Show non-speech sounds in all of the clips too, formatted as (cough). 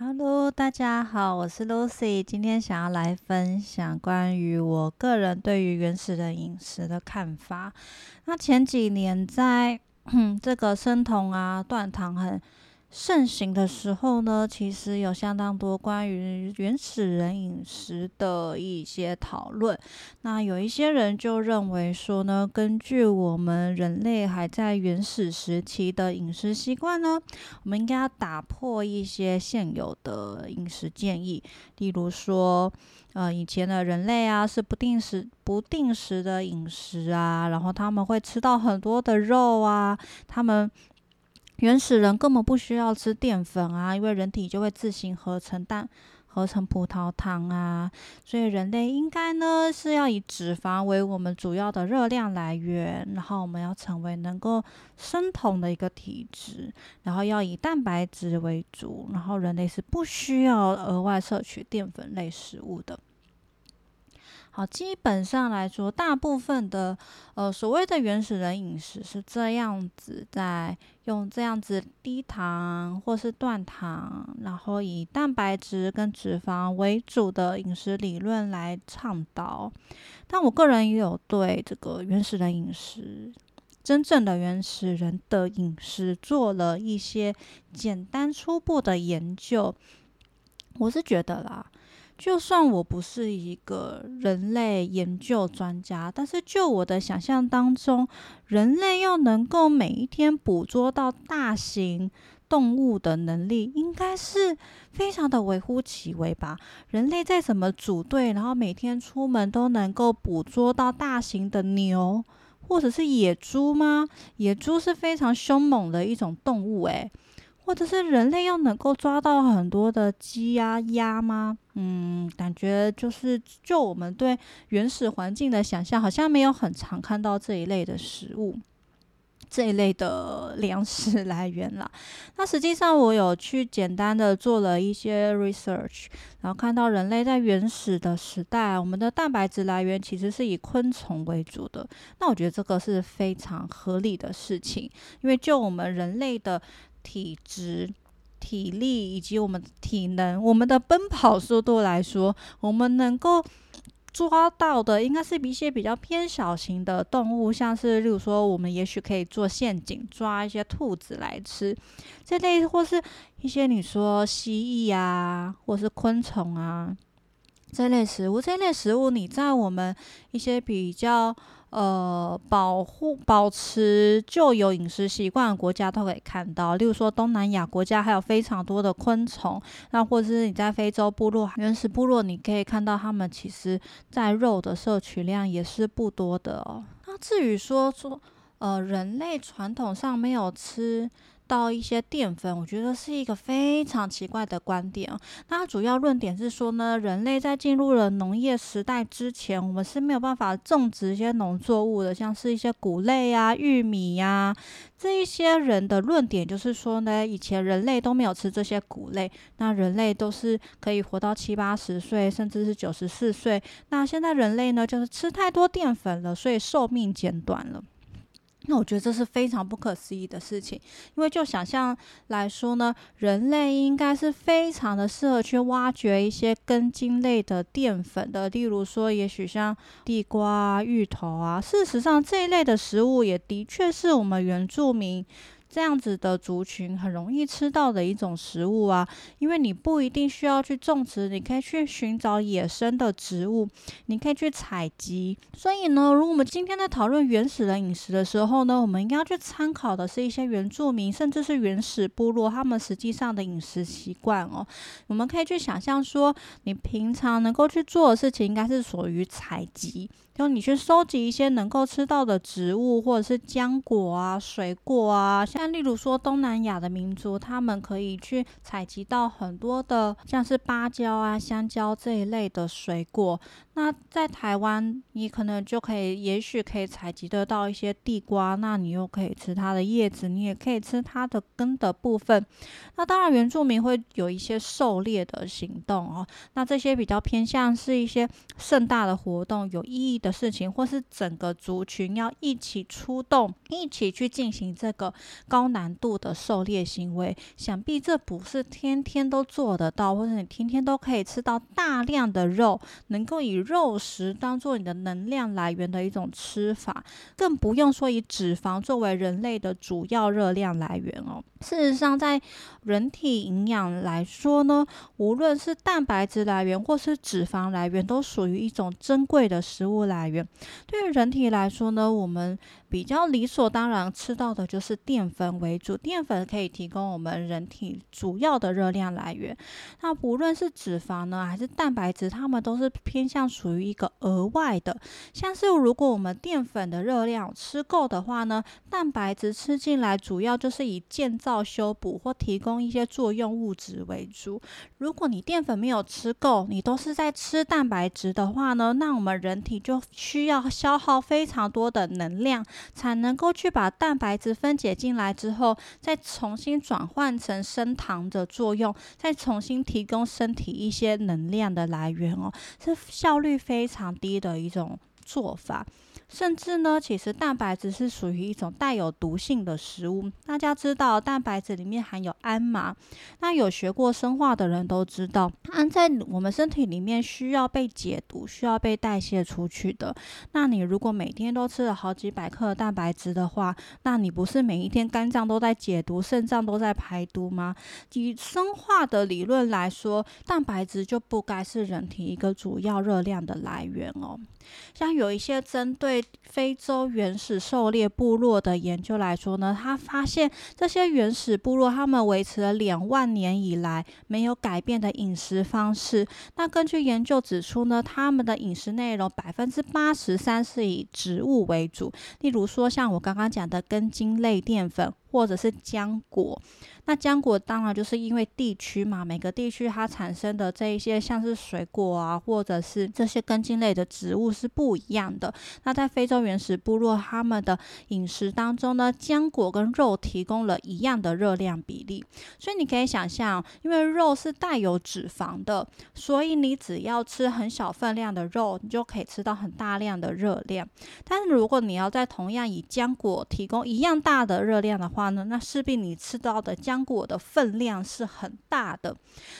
Hello，大家好，我是 Lucy，今天想要来分享关于我个人对于原始人饮食的看法。那前几年在 (clears throat) 这个生酮啊、断糖很。盛行的时候呢，其实有相当多关于原始人饮食的一些讨论。那有一些人就认为说呢，根据我们人类还在原始时期的饮食习惯呢，我们应该要打破一些现有的饮食建议。例如说，呃，以前的人类啊是不定时、不定时的饮食啊，然后他们会吃到很多的肉啊，他们。原始人根本不需要吃淀粉啊，因为人体就会自行合成蛋、合成葡萄糖啊，所以人类应该呢是要以脂肪为我们主要的热量来源，然后我们要成为能够生酮的一个体质，然后要以蛋白质为主，然后人类是不需要额外摄取淀粉类食物的。好，基本上来说，大部分的呃所谓的原始人饮食是这样子，在用这样子低糖或是断糖，然后以蛋白质跟脂肪为主的饮食理论来倡导。但我个人也有对这个原始人饮食，真正的原始人的饮食做了一些简单初步的研究。我是觉得啦。就算我不是一个人类研究专家，但是就我的想象当中，人类要能够每一天捕捉到大型动物的能力，应该是非常的微乎其微吧？人类再怎么组队，然后每天出门都能够捕捉到大型的牛或者是野猪吗？野猪是非常凶猛的一种动物，诶。或者是人类要能够抓到很多的鸡呀、鸭吗？嗯，感觉就是就我们对原始环境的想象，好像没有很常看到这一类的食物，这一类的粮食 (laughs) 来源啦。那实际上我有去简单的做了一些 research，然后看到人类在原始的时代，我们的蛋白质来源其实是以昆虫为主的。那我觉得这个是非常合理的事情，因为就我们人类的。体质、体力以及我们体能、我们的奔跑速度来说，我们能够抓到的应该是一些比较偏小型的动物，像是例如说，我们也许可以做陷阱抓一些兔子来吃，这类或是一些你说蜥蜴啊，或是昆虫啊这类食物，这类食物你在我们一些比较。呃，保护保持旧有饮食习惯的国家都可以看到，例如说东南亚国家还有非常多的昆虫，那或者是你在非洲部落原始部落，你可以看到他们其实在肉的摄取量也是不多的哦。那至于说说呃，人类传统上没有吃。到一些淀粉，我觉得是一个非常奇怪的观点那主要论点是说呢，人类在进入了农业时代之前，我们是没有办法种植一些农作物的，像是一些谷类呀、玉米呀。这一些人的论点就是说呢，以前人类都没有吃这些谷类，那人类都是可以活到七八十岁，甚至是九十四岁。那现在人类呢，就是吃太多淀粉了，所以寿命减短了。那我觉得这是非常不可思议的事情，因为就想象来说呢，人类应该是非常的适合去挖掘一些根茎类的淀粉的，例如说，也许像地瓜、芋头啊。事实上，这一类的食物也的确是我们原住民。这样子的族群很容易吃到的一种食物啊，因为你不一定需要去种植，你可以去寻找野生的植物，你可以去采集。所以呢，如果我们今天在讨论原始人饮食的时候呢，我们应该要去参考的是一些原住民，甚至是原始部落他们实际上的饮食习惯哦。我们可以去想象说，你平常能够去做的事情，应该是属于采集。就你去收集一些能够吃到的植物，或者是浆果啊、水果啊，像例如说东南亚的民族，他们可以去采集到很多的，像是芭蕉啊、香蕉这一类的水果。那在台湾，你可能就可以，也许可以采集得到一些地瓜，那你又可以吃它的叶子，你也可以吃它的根的部分。那当然，原住民会有一些狩猎的行动哦。那这些比较偏向是一些盛大的活动、有意义的事情，或是整个族群要一起出动，一起去进行这个高难度的狩猎行为，想必这不是天天都做得到，或者你天天都可以吃到大量的肉，能够以肉食当做你的能量来源的一种吃法，更不用说以脂肪作为人类的主要热量来源哦。事实上，在人体营养来说呢，无论是蛋白质来源或是脂肪来源，都属于一种珍贵的食物来源。对于人体来说呢，我们比较理所当然吃到的就是淀粉为主，淀粉可以提供我们人体主要的热量来源。那不论是脂肪呢，还是蛋白质，它们都是偏向属于一个额外的。像是如果我们淀粉的热量吃够的话呢，蛋白质吃进来主要就是以建。造修补或提供一些作用物质为主。如果你淀粉没有吃够，你都是在吃蛋白质的话呢，那我们人体就需要消耗非常多的能量，才能够去把蛋白质分解进来之后，再重新转换成升糖的作用，再重新提供身体一些能量的来源哦，是效率非常低的一种做法。甚至呢，其实蛋白质是属于一种带有毒性的食物。大家知道，蛋白质里面含有氨嘛？那有学过生化的人都知道，氨在我们身体里面需要被解毒，需要被代谢出去的。那你如果每天都吃了好几百克蛋白质的话，那你不是每一天肝脏都在解毒，肾脏都在排毒吗？以生化的理论来说，蛋白质就不该是人体一个主要热量的来源哦。像有一些针对非洲原始狩猎部落的研究来说呢，他发现这些原始部落他们维持了两万年以来没有改变的饮食方式。那根据研究指出呢，他们的饮食内容百分之八十三是以植物为主，例如说像我刚刚讲的根茎类淀粉或者是浆果。那浆果当然就是因为地区嘛，每个地区它产生的这一些像是水果啊，或者是这些根茎类的植物是不一样的。那在非洲原始部落，他们的饮食当中呢，浆果跟肉提供了一样的热量比例。所以你可以想象，因为肉是带有脂肪的，所以你只要吃很小分量的肉，你就可以吃到很大量的热量。但是如果你要在同样以浆果提供一样大的热量的话呢，那势必你吃到的浆果的分量是很大的，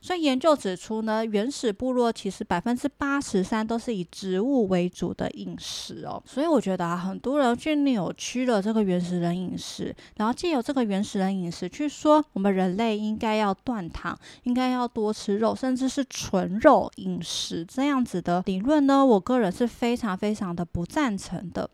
所以研究指出呢，原始部落其实百分之八十三都是以植物为主的饮食哦。所以我觉得啊，很多人去扭曲了这个原始人饮食，然后借由这个原始人饮食去说我们人类应该要断糖，应该要多吃肉，甚至是纯肉饮食这样子的理论呢，我个人是非常非常的不赞成的。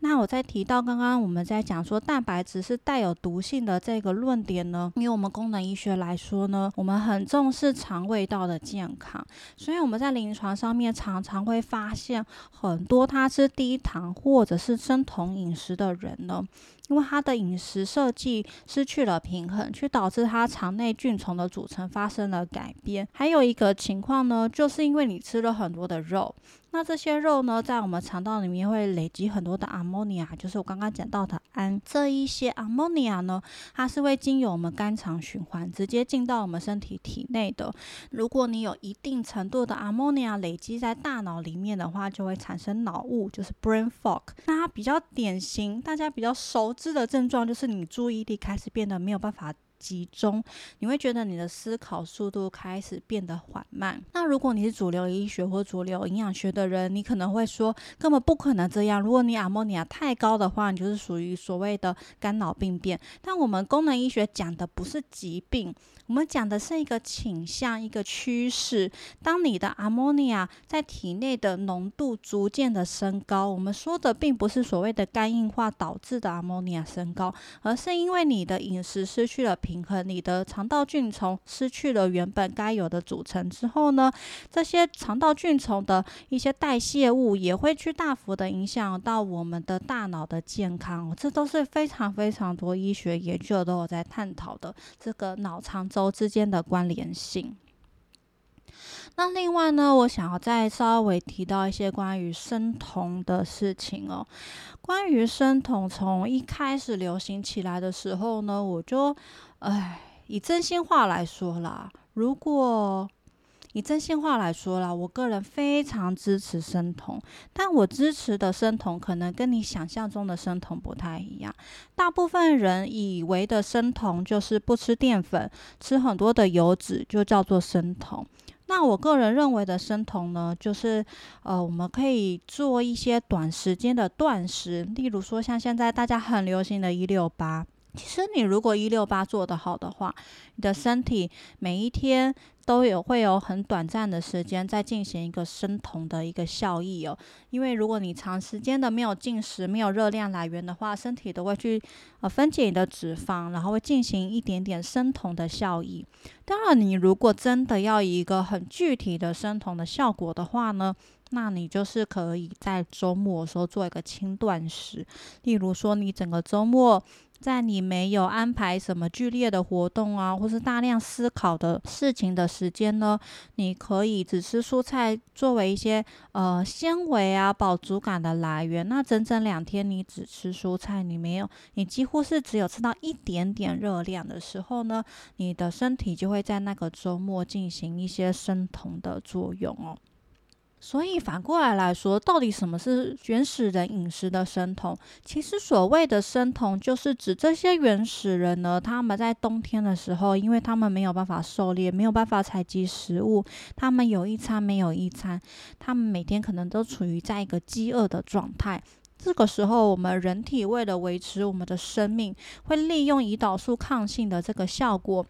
那我在提到刚刚我们在讲说蛋白质是带有毒性的这个论点呢。因为我们功能医学来说呢，我们很重视肠胃道的健康，所以我们在临床上面常常会发现很多他吃低糖或者是生酮饮食的人呢。因为他的饮食设计失去了平衡，去导致他肠内菌虫的组成发生了改变。还有一个情况呢，就是因为你吃了很多的肉，那这些肉呢，在我们肠道里面会累积很多的阿莫尼亚，就是我刚刚讲到的氨。这一些阿莫尼亚呢，它是会经由我们肝肠循环，直接进到我们身体体内的。如果你有一定程度的阿莫尼亚累积在大脑里面的话，就会产生脑雾，就是 brain fog。那它比较典型，大家比较熟。知的症状就是你注意力开始变得没有办法集中，你会觉得你的思考速度开始变得缓慢。那如果你是主流医学或主流营养学的人，你可能会说根本不可能这样。如果你阿莫尼亚太高的话，你就是属于所谓的干扰病变。但我们功能医学讲的不是疾病。我们讲的是一个倾向，一个趋势。当你的阿莫尼亚在体内的浓度逐渐的升高，我们说的并不是所谓的肝硬化导致的阿莫尼亚升高，而是因为你的饮食失去了平衡，你的肠道菌虫失去了原本该有的组成之后呢，这些肠道菌虫的一些代谢物也会去大幅的影响到我们的大脑的健康。这都是非常非常多医学研究都有在探讨的这个脑肠。都之间的关联性。那另外呢，我想要再稍微提到一些关于生酮的事情哦。关于生酮，从一开始流行起来的时候呢，我就，哎，以真心话来说啦，如果以真心话来说啦，我个人非常支持生酮，但我支持的生酮可能跟你想象中的生酮不太一样。大部分人以为的生酮就是不吃淀粉，吃很多的油脂，就叫做生酮。那我个人认为的生酮呢，就是呃，我们可以做一些短时间的断食，例如说像现在大家很流行的“一六八”。其实你如果一六八做得好的话，你的身体每一天都有会有很短暂的时间在进行一个生酮的一个效益哦。因为如果你长时间的没有进食、没有热量来源的话，身体都会去呃分解你的脂肪，然后会进行一点点生酮的效益。当然，你如果真的要一个很具体的生酮的效果的话呢，那你就是可以在周末的时候做一个轻断食，例如说你整个周末。在你没有安排什么剧烈的活动啊，或是大量思考的事情的时间呢，你可以只吃蔬菜作为一些呃纤维啊饱足感的来源。那整整两天你只吃蔬菜，你没有，你几乎是只有吃到一点点热量的时候呢，你的身体就会在那个周末进行一些生酮的作用哦。所以反过来来说，到底什么是原始人饮食的生酮？其实所谓的生酮，就是指这些原始人呢，他们在冬天的时候，因为他们没有办法狩猎，没有办法采集食物，他们有一餐没有一餐，他们每天可能都处于在一个饥饿的状态。这个时候，我们人体为了维持我们的生命，会利用胰岛素抗性的这个效果。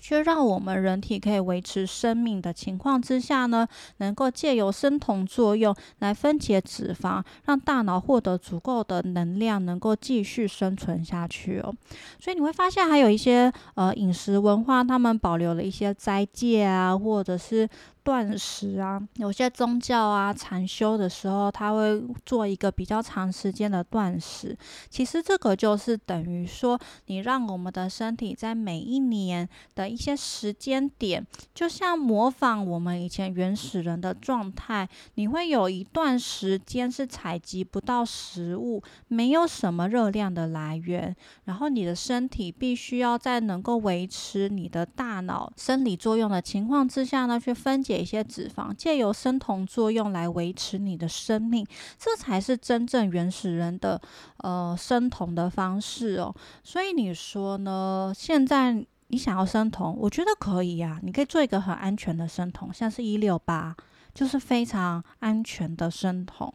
却让我们人体可以维持生命的情况之下呢，能够借由生酮作用来分解脂肪，让大脑获得足够的能量，能够继续生存下去哦。所以你会发现，还有一些呃饮食文化，他们保留了一些斋戒啊，或者是。断食啊，有些宗教啊，禅修的时候，他会做一个比较长时间的断食。其实这个就是等于说，你让我们的身体在每一年的一些时间点，就像模仿我们以前原始人的状态，你会有一段时间是采集不到食物，没有什么热量的来源，然后你的身体必须要在能够维持你的大脑生理作用的情况之下呢，去分解解。一些脂肪，借由生酮作用来维持你的生命，这才是真正原始人的呃生酮的方式哦。所以你说呢？现在你想要生酮，我觉得可以呀。你可以做一个很安全的生酮，像是一六八，就是非常安全的生酮，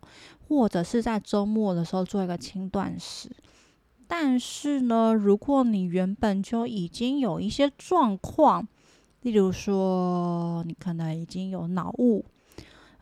或者是在周末的时候做一个轻断食。但是呢，如果你原本就已经有一些状况，例如说，你可能已经有脑雾，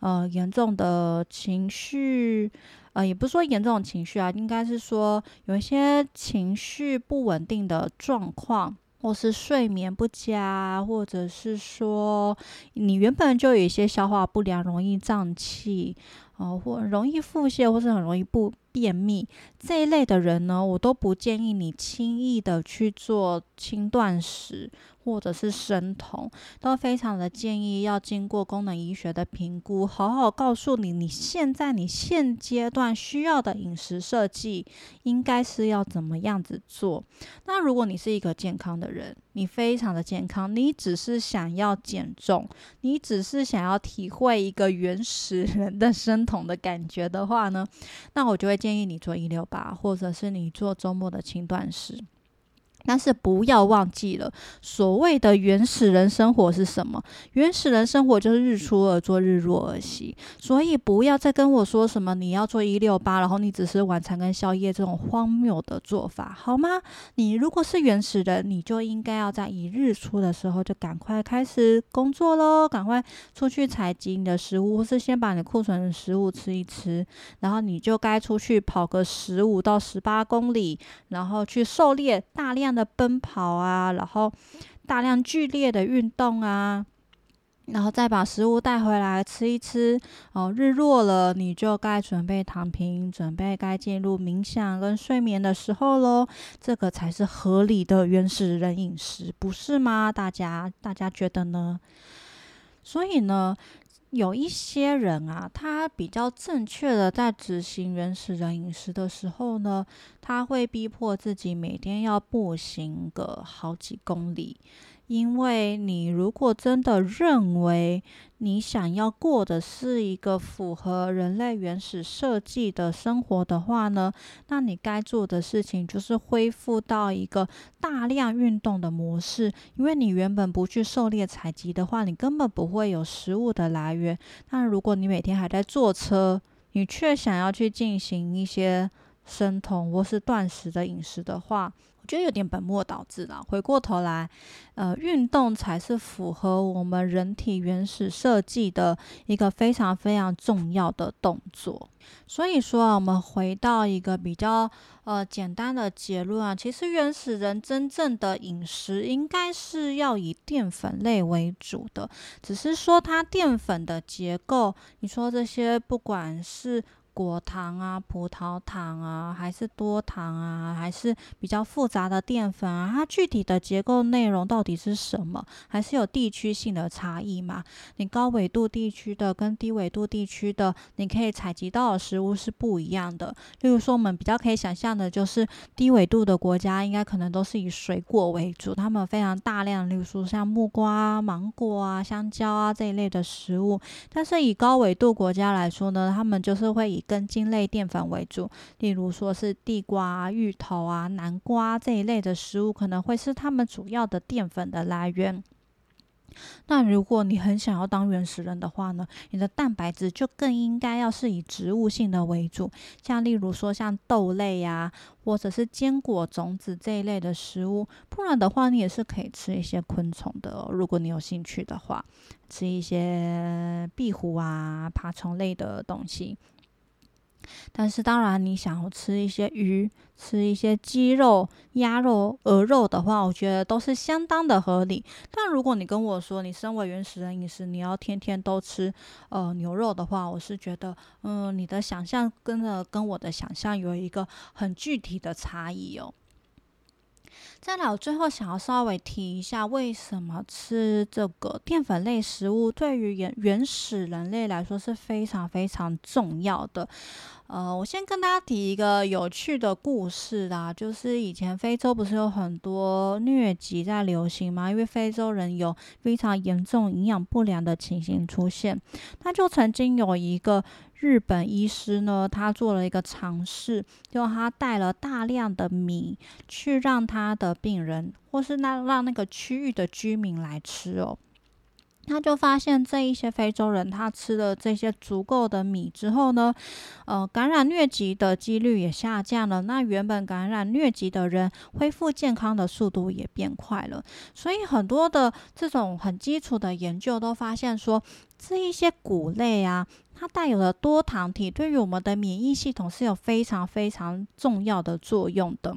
呃，严重的情绪，呃，也不是说严重的情绪啊，应该是说有一些情绪不稳定的状况，或是睡眠不佳，或者是说你原本就有一些消化不良，容易胀气，哦，或容易腹泻，或是很容易不便秘这一类的人呢，我都不建议你轻易的去做轻断食。或者是生酮，都非常的建议要经过功能医学的评估，好好告诉你你现在你现阶段需要的饮食设计应该是要怎么样子做。那如果你是一个健康的人，你非常的健康，你只是想要减重，你只是想要体会一个原始人的生酮的感觉的话呢，那我就会建议你做一六八，或者是你做周末的轻断食。但是不要忘记了，所谓的原始人生活是什么？原始人生活就是日出而作，日落而息。所以不要再跟我说什么你要做一六八，然后你只是晚餐跟宵夜这种荒谬的做法，好吗？你如果是原始人，你就应该要在一日出的时候就赶快开始工作喽，赶快出去采集你的食物，或是先把你库存的食物吃一吃，然后你就该出去跑个十五到十八公里，然后去狩猎大量。的奔跑啊，然后大量剧烈的运动啊，然后再把食物带回来吃一吃。哦，日落了，你就该准备躺平，准备该进入冥想跟睡眠的时候喽。这个才是合理的原始人饮食，不是吗？大家，大家觉得呢？所以呢？有一些人啊，他比较正确的在执行原始人饮食的时候呢，他会逼迫自己每天要步行个好几公里，因为你如果真的认为你想要过的是一个符合人类原始设计的生活的话呢，那你该做的事情就是恢复到一个大量运动的模式。因为你原本不去狩猎采集的话，你根本不会有食物的来源。那如果你每天还在坐车，你却想要去进行一些生酮或是断食的饮食的话，我觉得有点本末倒置了。回过头来，呃，运动才是符合我们人体原始设计的一个非常非常重要的动作。所以说啊，我们回到一个比较呃简单的结论啊，其实原始人真正的饮食应该是要以淀粉类为主的，只是说它淀粉的结构，你说这些不管是。果糖啊，葡萄糖啊，还是多糖啊，还是比较复杂的淀粉啊？它具体的结构内容到底是什么？还是有地区性的差异嘛？你高纬度地区的跟低纬度地区的，你可以采集到的食物是不一样的。例如说，我们比较可以想象的就是低纬度的国家，应该可能都是以水果为主，他们非常大量，例如说像木瓜、芒果啊、香蕉啊这一类的食物。但是以高纬度国家来说呢，他们就是会以根茎类淀粉为主，例如说是地瓜、芋头啊、南瓜这一类的食物，可能会是他们主要的淀粉的来源。那如果你很想要当原始人的话呢，你的蛋白质就更应该要是以植物性的为主，像例如说像豆类呀，或者是坚果、种子这一类的食物。不然的话，你也是可以吃一些昆虫的哦，如果你有兴趣的话，吃一些壁虎啊、爬虫类的东西。但是，当然，你想要吃一些鱼、吃一些鸡肉、鸭肉、鹅肉的话，我觉得都是相当的合理。但如果你跟我说，你身为原始人饮食，你要天天都吃呃牛肉的话，我是觉得，嗯，你的想象跟着跟我的想象有一个很具体的差异哦。再来，我最后想要稍微提一下，为什么吃这个淀粉类食物对于原原始人类来说是非常非常重要的。呃，我先跟大家提一个有趣的故事啦，就是以前非洲不是有很多疟疾在流行吗？因为非洲人有非常严重营养不良的情形出现，那就曾经有一个日本医师呢，他做了一个尝试，就他带了大量的米去让他的病人，或是那让那个区域的居民来吃哦。他就发现这一些非洲人，他吃了这些足够的米之后呢，呃，感染疟疾的几率也下降了。那原本感染疟疾的人恢复健康的速度也变快了。所以很多的这种很基础的研究都发现说，这一些谷类啊，它带有的多糖体对于我们的免疫系统是有非常非常重要的作用的。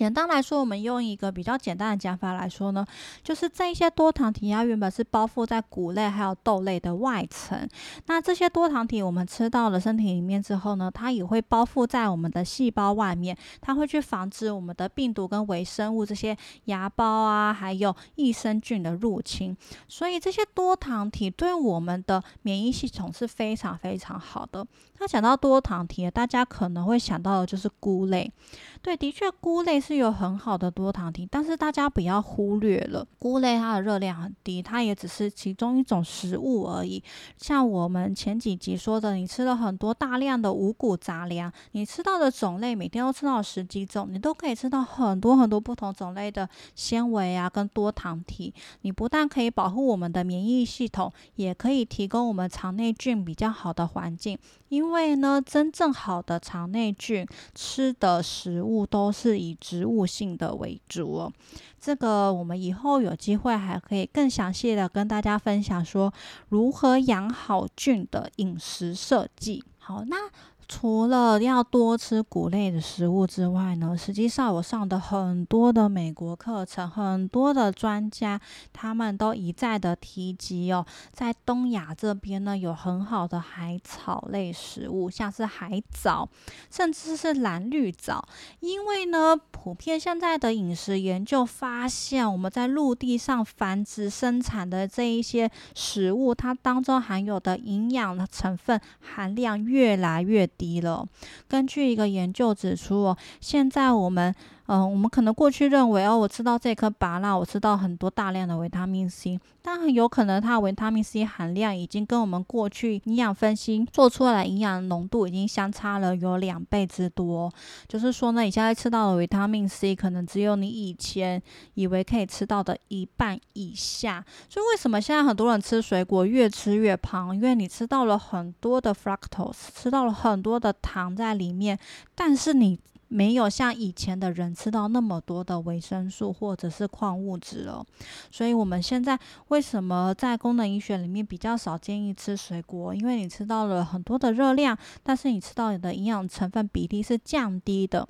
简单来说，我们用一个比较简单的讲法来说呢，就是这一些多糖体它原本是包覆在谷类还有豆类的外层。那这些多糖体我们吃到了身体里面之后呢，它也会包覆在我们的细胞外面，它会去防止我们的病毒跟微生物这些芽孢啊，还有益生菌的入侵。所以这些多糖体对我们的免疫系统是非常非常好的。那讲到多糖体，大家可能会想到的就是菇类。对，的确，菇类是是有很好的多糖体，但是大家不要忽略了，菇类它的热量很低，它也只是其中一种食物而已。像我们前几集说的，你吃了很多大量的五谷杂粮，你吃到的种类每天都吃到十几种，你都可以吃到很多很多不同种类的纤维啊，跟多糖体。你不但可以保护我们的免疫系统，也可以提供我们肠内菌比较好的环境。因为呢，真正好的肠内菌吃的食物都是以植植物性的为主哦。这个我们以后有机会还可以更详细的跟大家分享，说如何养好菌的饮食设计。好，那。除了要多吃谷类的食物之外呢，实际上我上的很多的美国课程，很多的专家他们都一再的提及哦，在东亚这边呢有很好的海草类食物，像是海藻，甚至是蓝绿藻。因为呢，普遍现在的饮食研究发现，我们在陆地上繁殖生产的这一些食物，它当中含有的营养的成分含量越来越。低了。根据一个研究指出，哦，现在我们嗯，我们可能过去认为哦，我吃到这颗芭乐，我吃到很多大量的维他命 C，但很有可能它维他命 C 含量已经跟我们过去营养分析做出来营养浓度已经相差了有两倍之多。就是说呢，你现在吃到的维他命 C 可能只有你以前以为可以吃到的一半以下。所以为什么现在很多人吃水果越吃越胖？因为你吃到了很多的 fructose，吃到了很多的糖在里面，但是你。没有像以前的人吃到那么多的维生素或者是矿物质了，所以我们现在为什么在功能医学里面比较少建议吃水果？因为你吃到了很多的热量，但是你吃到你的营养成分比例是降低的。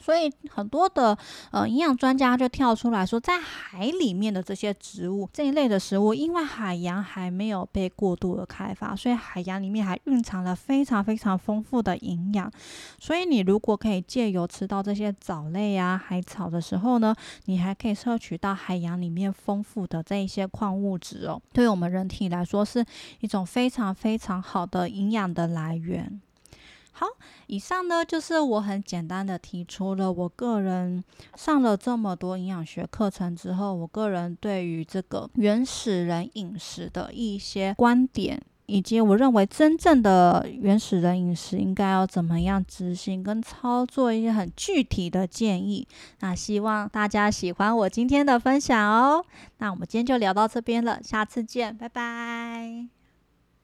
所以很多的呃营养专家就跳出来说，在海里面的这些植物这一类的食物，因为海洋还没有被过度的开发，所以海洋里面还蕴藏了非常非常丰富的营养。所以你如果可以借由吃到这些藻类啊、海草的时候呢，你还可以摄取到海洋里面丰富的这一些矿物质哦，对我们人体来说是一种非常非常好的营养的来源。好，以上呢就是我很简单的提出了我个人上了这么多营养学课程之后，我个人对于这个原始人饮食的一些观点，以及我认为真正的原始人饮食应该要怎么样执行跟操作一些很具体的建议。那希望大家喜欢我今天的分享哦。那我们今天就聊到这边了，下次见，拜拜。